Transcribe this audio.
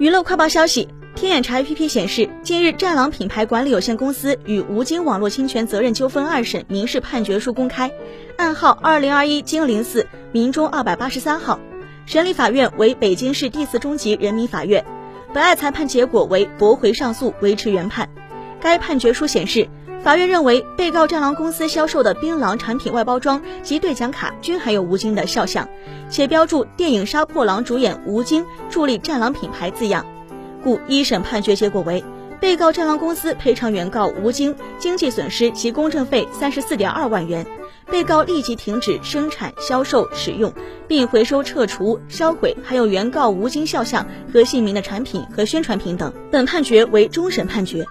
娱乐快报消息，天眼查 APP 显示，近日战狼品牌管理有限公司与吴京网络侵权责任纠纷二审民事判决书公开，案号二零二一京零四民中二百八十三号，审理法院为北京市第四中级人民法院，本案裁判结果为驳回上诉，维持原判。该判决书显示。法院认为，被告战狼公司销售的槟榔产品外包装及兑奖卡均含有吴京的肖像，且标注电影《杀破狼》主演吴京助力战狼品牌字样，故一审判决结果为被告战狼公司赔偿原告吴京经济损失及公证费三十四点二万元，被告立即停止生产、销售、使用，并回收、撤除、销毁含有原告吴京肖像和姓名的产品和宣传品等。本判决为终审判决。